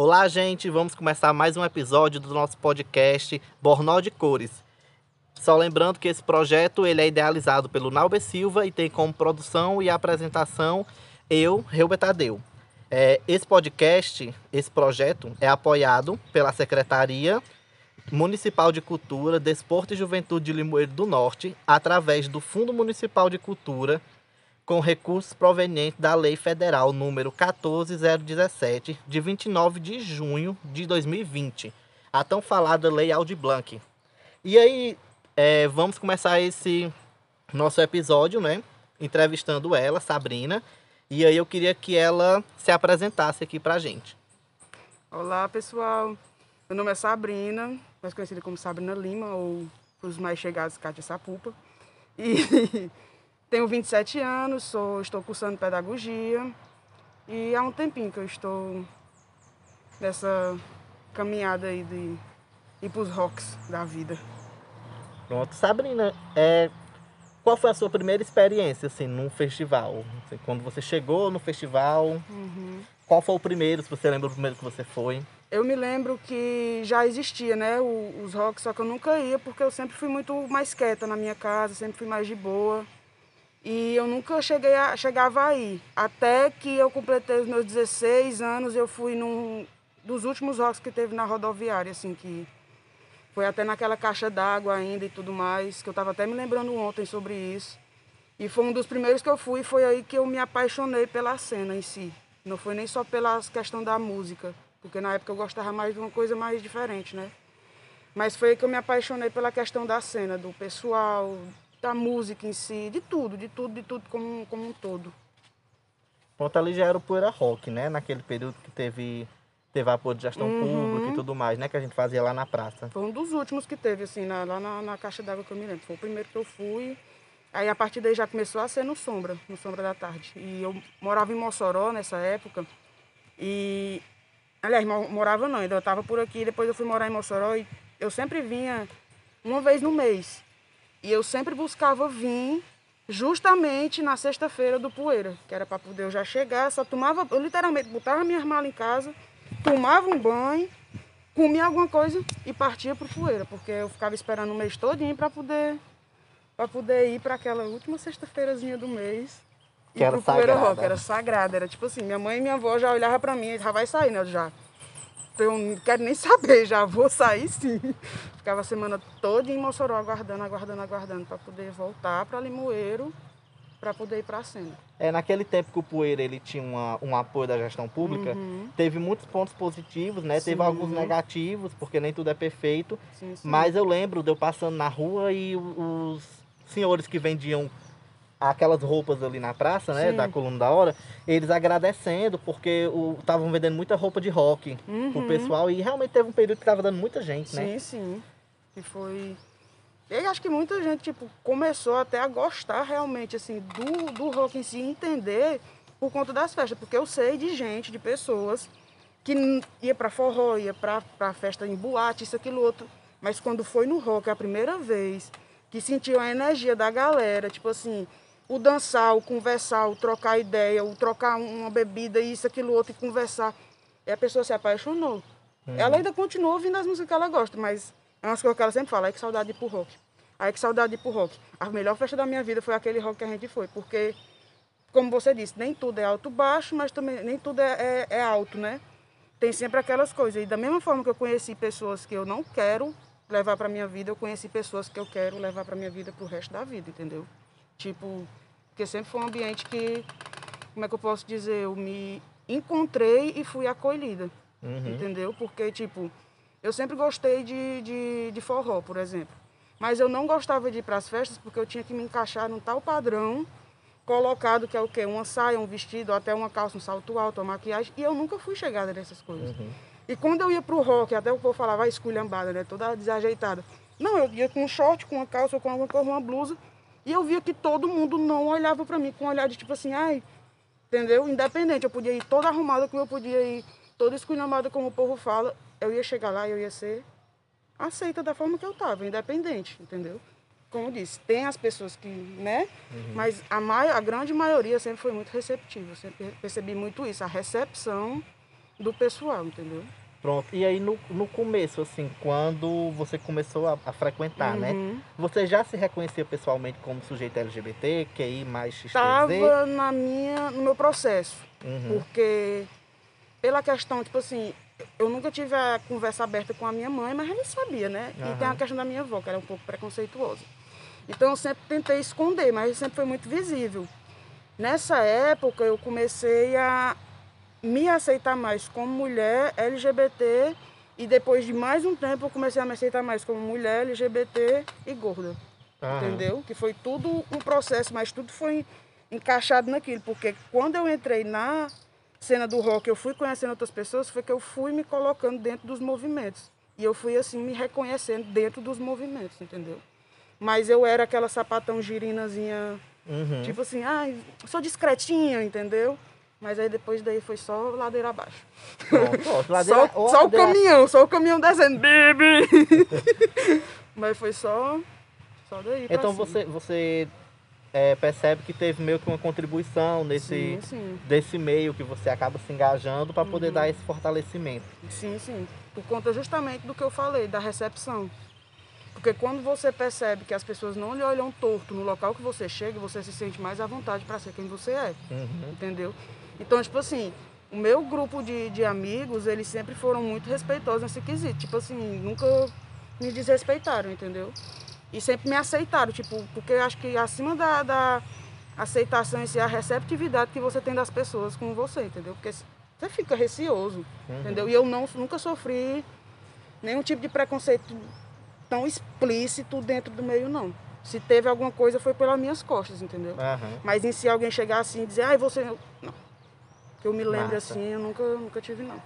Olá, gente, vamos começar mais um episódio do nosso podcast Bornó de Cores. Só lembrando que esse projeto ele é idealizado pelo Nauber Silva e tem como produção e apresentação eu, Reubert Tadeu. É, esse podcast, esse projeto é apoiado pela Secretaria Municipal de Cultura, Desporto e Juventude de Limoeiro do Norte, através do Fundo Municipal de Cultura com recursos provenientes da Lei Federal número 14017, de 29 de junho de 2020, a tão falada Lei Aldi Blanc. E aí, é, vamos começar esse nosso episódio, né? Entrevistando ela, Sabrina. E aí eu queria que ela se apresentasse aqui pra gente. Olá, pessoal. Meu nome é Sabrina, mais conhecida como Sabrina Lima, ou os mais chegados, Cátia Sapupa. E Tenho 27 anos, sou, estou cursando pedagogia e há um tempinho que eu estou nessa caminhada aí de ir para os rocks da vida. Pronto. Sabrina, é, qual foi a sua primeira experiência assim, num festival? Assim, quando você chegou no festival, uhum. qual foi o primeiro, se você lembra o primeiro que você foi? Eu me lembro que já existia, né, os rocks, só que eu nunca ia porque eu sempre fui muito mais quieta na minha casa, sempre fui mais de boa. E eu nunca cheguei a, chegava aí. Até que eu completei os meus 16 anos, eu fui num dos últimos rocks que teve na rodoviária, assim, que foi até naquela caixa d'água ainda e tudo mais, que eu estava até me lembrando ontem sobre isso. E foi um dos primeiros que eu fui, foi aí que eu me apaixonei pela cena em si. Não foi nem só pela questão da música, porque na época eu gostava mais de uma coisa mais diferente, né? Mas foi aí que eu me apaixonei pela questão da cena, do pessoal, da música em si, de tudo, de tudo, de tudo como, como um todo. Pronto, ali já era o Poeira Rock, né? Naquele período que teve, teve apoio de gestão uhum. pública e tudo mais, né? Que a gente fazia lá na praça. Foi um dos últimos que teve, assim, na, lá na, na caixa d'água que eu me lembro. Foi o primeiro que eu fui. Aí a partir daí já começou a ser no Sombra, no Sombra da Tarde. E eu morava em Mossoró nessa época. E. Aliás, morava não, ainda eu estava por aqui, depois eu fui morar em Mossoró e eu sempre vinha uma vez no mês. E eu sempre buscava vir justamente na sexta-feira do poeira, que era para poder eu já chegar, só tomava, eu literalmente botava minhas malas em casa, tomava um banho, comia alguma coisa e partia pro poeira, porque eu ficava esperando o mês todinho para poder para poder ir para aquela última sexta-feirazinha do mês. Que era sagrada. Rock, era sagrada, era tipo assim, minha mãe e minha avó já olhavam para mim, já vai sair, né, já eu não quero nem saber, já vou sair sim. Ficava a semana toda em Mossoró aguardando, aguardando, aguardando para poder voltar para Limoeiro, para poder ir para a cena. É, naquele tempo que o Poeira ele tinha uma, um apoio da gestão pública, uhum. teve muitos pontos positivos, né? Sim. Teve alguns negativos, porque nem tudo é perfeito. Sim, sim. Mas eu lembro de eu passando na rua e os senhores que vendiam aquelas roupas ali na praça, né, Sim. da coluna da hora, eles agradecendo porque estavam vendendo muita roupa de rock uhum. pro pessoal e realmente teve um período que tava dando muita gente, né? Sim, sim. E foi e acho que muita gente tipo começou até a gostar realmente assim do, do rock em si, entender por conta das festas, porque eu sei de gente, de pessoas que ia para forró, ia para festa em boate, isso aquilo outro, mas quando foi no rock a primeira vez que sentiu a energia da galera, tipo assim, o dançar, o conversar, o trocar ideia, o trocar uma bebida, isso, aquilo, outro, e conversar. E a pessoa se apaixonou. Uhum. Ela ainda continua ouvindo as músicas que ela gosta, mas é umas coisas que ela sempre fala, é que saudade de ir pro rock. Aí que saudade de ir pro rock. A melhor festa da minha vida foi aquele rock que a gente foi, porque, como você disse, nem tudo é alto-baixo, mas também nem tudo é, é, é alto, né? Tem sempre aquelas coisas. E da mesma forma que eu conheci pessoas que eu não quero levar para minha vida, eu conheci pessoas que eu quero levar para minha vida pro resto da vida, entendeu? Tipo, porque sempre foi um ambiente que, como é que eu posso dizer, eu me encontrei e fui acolhida, uhum. entendeu? Porque, tipo, eu sempre gostei de, de, de forró, por exemplo. Mas eu não gostava de ir para as festas porque eu tinha que me encaixar num tal padrão colocado que é o quê? Uma saia, um vestido, até uma calça, um salto alto, uma maquiagem. E eu nunca fui chegada nessas coisas. Uhum. E quando eu ia pro rock, até o povo falava, vai esculhambada, né? Toda desajeitada. Não, eu ia com um short, com uma calça, com alguma coisa, uma blusa. E eu via que todo mundo não olhava para mim com um olhar de tipo assim, ai, entendeu? Independente, eu podia ir toda arrumada como eu podia ir, toda esculhambada como o povo fala, eu ia chegar lá e eu ia ser aceita da forma que eu estava, independente, entendeu? Como eu disse, tem as pessoas que, né? Uhum. Mas a, mai a grande maioria sempre foi muito receptiva, eu sempre percebi muito isso, a recepção do pessoal, entendeu? Pronto. E aí no, no começo, assim, quando você começou a, a frequentar, né? Uhum. Você já se reconhecia pessoalmente como sujeito LGBT, QI mais XTZ? Tava na minha, no meu processo. Uhum. Porque, pela questão, tipo assim, eu nunca tive a conversa aberta com a minha mãe, mas não sabia, né? E tem a questão da minha avó, que era um pouco preconceituosa. Então eu sempre tentei esconder, mas sempre foi muito visível. Nessa época eu comecei a me aceitar mais como mulher LGBT e depois de mais um tempo eu comecei a me aceitar mais como mulher LGBT e gorda Aham. entendeu? Que foi tudo um processo, mas tudo foi encaixado naquilo, porque quando eu entrei na cena do rock, eu fui conhecendo outras pessoas, foi que eu fui me colocando dentro dos movimentos. E eu fui assim me reconhecendo dentro dos movimentos, entendeu? Mas eu era aquela sapatão girinazinha, Uhum. tipo assim, ai, sou discretinha, entendeu? Mas aí depois daí foi só ladeira abaixo. Ladeira- só só o caminhão, só o caminhão descendo. Bibi! Mas foi só, só daí Então cima. você, você é, percebe que teve meio que uma contribuição nesse, Sim, sim. desse meio que você acaba se engajando para Uhum. poder dar esse fortalecimento. Sim, sim. Por conta justamente do que eu falei, da recepção. Porque quando você percebe que as pessoas não lhe olham torto no local que você chega, você se sente mais à vontade para ser quem você é. Uhum. Entendeu? Então, tipo assim, o meu grupo de, de amigos, eles sempre foram muito respeitosos nesse quesito. Tipo assim, nunca me desrespeitaram, entendeu? E sempre me aceitaram, tipo, porque eu acho que acima da, da aceitação si, é a receptividade que você tem das pessoas com você, entendeu? Porque você fica receoso, Uhum. entendeu? E eu não, nunca sofri nenhum tipo de preconceito tão explícito dentro do meio, não. Se teve alguma coisa, foi pelas minhas costas, entendeu? Aham. Mas em si alguém chegar assim e dizer, ai, você. Não. Que eu me lembre Massa. assim, eu nunca, nunca tive, não.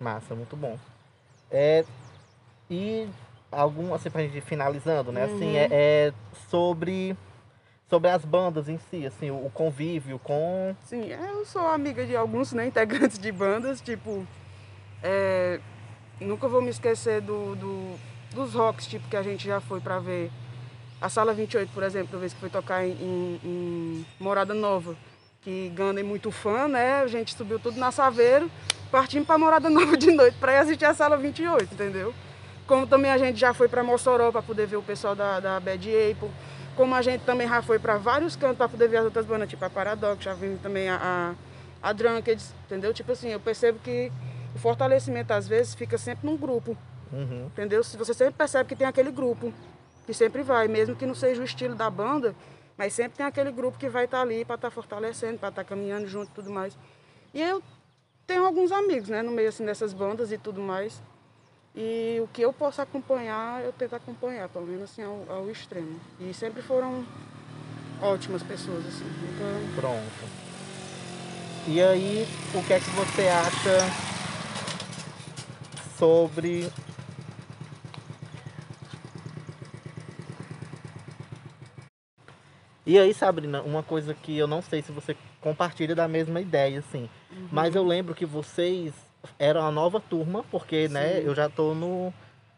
Massa, muito bom. É, e algum, assim, pra gente ir finalizando, né? Assim, Uhum. é, é sobre, sobre as bandas em si, assim, o, o convívio com. Sim, eu sou amiga de alguns né, integrantes de bandas, tipo. é, nunca vou me esquecer do, do- dos rocks, tipo, que a gente já foi pra ver. A Sala 28, por exemplo, a vez que foi tocar em, em- em Morada Nova, que Gana é muito fã, né? A gente subiu tudo na Saveiro, partimos pra Morada Nova de noite pra ir assistir a Sala 28, entendeu? Como também a gente já foi para Mossoró para poder ver o pessoal da, da Bad Apple. Como a gente também já foi para vários cantos para poder ver as outras bandas, tipo a Paradox, já vimos também a, a, a entendeu? Tipo assim, eu percebo que o fortalecimento às vezes fica sempre num grupo, Uhum. entendeu? Se você sempre percebe que tem aquele grupo que sempre vai, mesmo que não seja o estilo da banda, mas sempre tem aquele grupo que vai estar ali para estar fortalecendo, para estar caminhando junto e tudo mais. E eu tenho alguns amigos, né, no meio assim dessas bandas e tudo mais. E o que eu posso acompanhar, eu tento acompanhar, pelo menos assim ao, ao extremo. E sempre foram ótimas pessoas, assim. Nunca... Pronto. E aí, o que é que você acha sobre. E aí, Sabrina, uma coisa que eu não sei se você compartilha da mesma ideia, assim. Mas eu lembro que vocês eram a nova turma, porque, né, Sim. eu já tô no.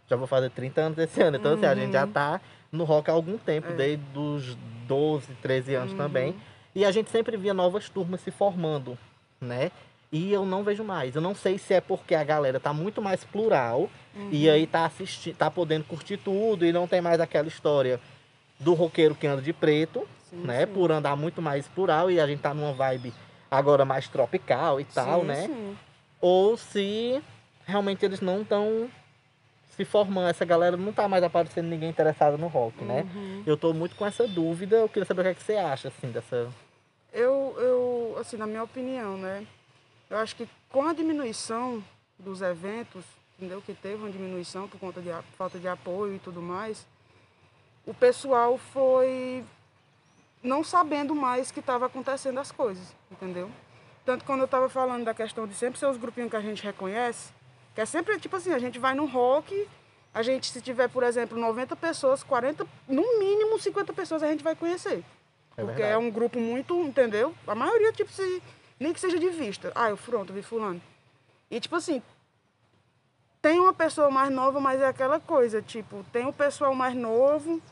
Já vou fazer 30 anos esse ano. Então, assim, a gente já Uhum. tá no rock há algum tempo, É. desde os 12, 13 anos Uhum. também. E a gente sempre via novas turmas se formando, né? E eu não vejo mais. Eu não sei se é porque a galera tá muito mais plural e aí tá assistindo, tá podendo curtir tudo e não tem mais aquela história do roqueiro que anda de preto, Sim, né? sim. Por andar muito mais plural e a gente tá numa vibe agora mais tropical e tal, Sim, né? sim. Ou se realmente eles não estão se formando, essa galera não tá mais aparecendo ninguém interessado no rock, né? Uhum. Eu tô muito com essa dúvida, eu queria saber o que, é que você acha, assim, dessa... Eu, eu, assim, na minha opinião, né? Eu acho que com a diminuição dos eventos, entendeu? Que teve uma diminuição por conta de falta de apoio e tudo mais, o pessoal foi não sabendo mais que estava acontecendo as coisas, entendeu? Tanto quando eu estava falando da questão de sempre ser os grupinhos que a gente reconhece, que é sempre tipo assim, a gente vai no rock, a gente se tiver, por exemplo, 90 pessoas, 40, no mínimo 50 pessoas a gente vai conhecer. É porque verdade. é um grupo muito, entendeu? A maioria, tipo, se, nem que seja de vista. Ah, eu pronto, vi fulano. E tipo assim, tem uma pessoa mais nova, mas é aquela coisa, tipo, tem o pessoal mais novo,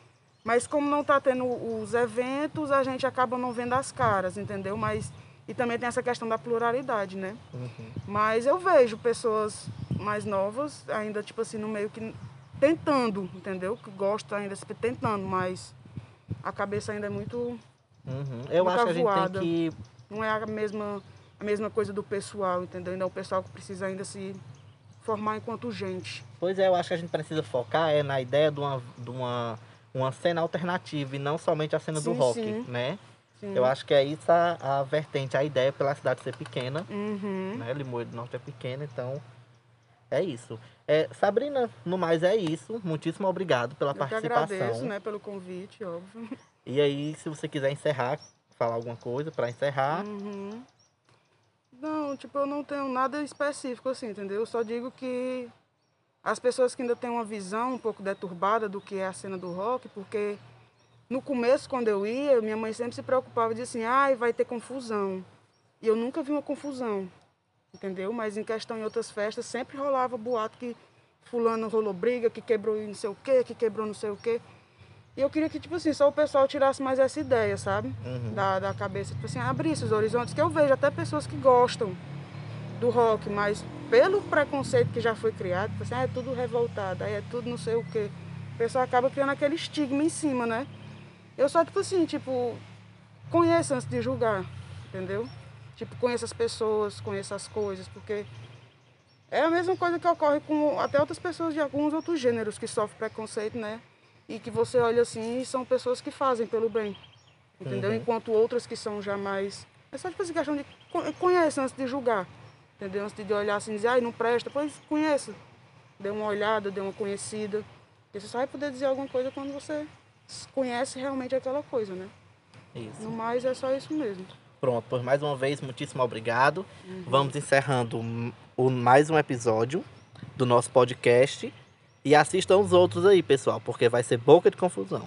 mas como não tá tendo os eventos, a gente acaba não vendo as caras, entendeu? Mas E também tem essa questão da pluralidade, né? Uhum. Mas eu vejo pessoas mais novas ainda, tipo assim, no meio que tentando, entendeu? Que gostam ainda, tentando, mas a cabeça ainda é muito. Uhum. Eu acho que a gente tem que. Não é a mesma, a mesma coisa do pessoal, entendeu? Ainda é o pessoal que precisa ainda se formar enquanto gente. Pois é, eu acho que a gente precisa focar é na ideia de uma, de uma, uma cena alternativa e não somente a cena do Sim, rock, sim. né? Sim. Eu acho que é isso a, a vertente, a ideia pela cidade ser pequena, Uhum. né? Limoeiro do Norte é pequena, então é isso. É, Sabrina, no mais é isso. Muitíssimo obrigado pela Eu que participação. agradeço, né, pelo convite, óbvio. E aí, se você quiser encerrar, falar alguma coisa para encerrar. Uhum. Não, tipo, eu não tenho nada específico assim, entendeu? Eu só digo que as pessoas que ainda têm uma visão um pouco deturbada do que é a cena do rock, porque no começo, quando eu ia, minha mãe sempre se preocupava de assim, ai, vai ter confusão. E eu nunca vi uma confusão, entendeu? Mas em questão em outras festas, sempre rolava boato que fulano rolou briga, que quebrou não sei o quê, que quebrou não sei o quê. E eu queria que, tipo assim, só o pessoal tirasse mais essa ideia, sabe? Uhum. Da, da cabeça, tipo assim, abrisse os horizontes, que eu vejo até pessoas que gostam do rock, mas pelo preconceito que já foi criado, tipo assim, ah, é tudo revoltado, aí é tudo não sei o quê. O pessoal acaba criando aquele estigma em cima, né? Eu só, tipo assim, tipo, conheça antes de julgar, entendeu? Tipo, conheça as pessoas, conheça as coisas, porque é a mesma coisa que ocorre com até outras pessoas de alguns outros gêneros que sofrem preconceito, né? E que você olha assim e são pessoas que fazem pelo bem, entendeu? Uhum. Enquanto outras que são já mais... É só tipo assim, questão de co- conheça antes de julgar, entendeu? Antes de olhar assim e dizer, ai, não presta, pois conheça. Dê uma olhada, dê uma conhecida. Porque você só vai poder dizer alguma coisa quando você conhece realmente aquela coisa, né? Isso. No mais, é só isso mesmo. Pronto, por mais uma vez, muitíssimo obrigado. Vamos encerrando o, mais um episódio do nosso podcast. E assistam os outros aí, pessoal, porque vai ser boca de confusão.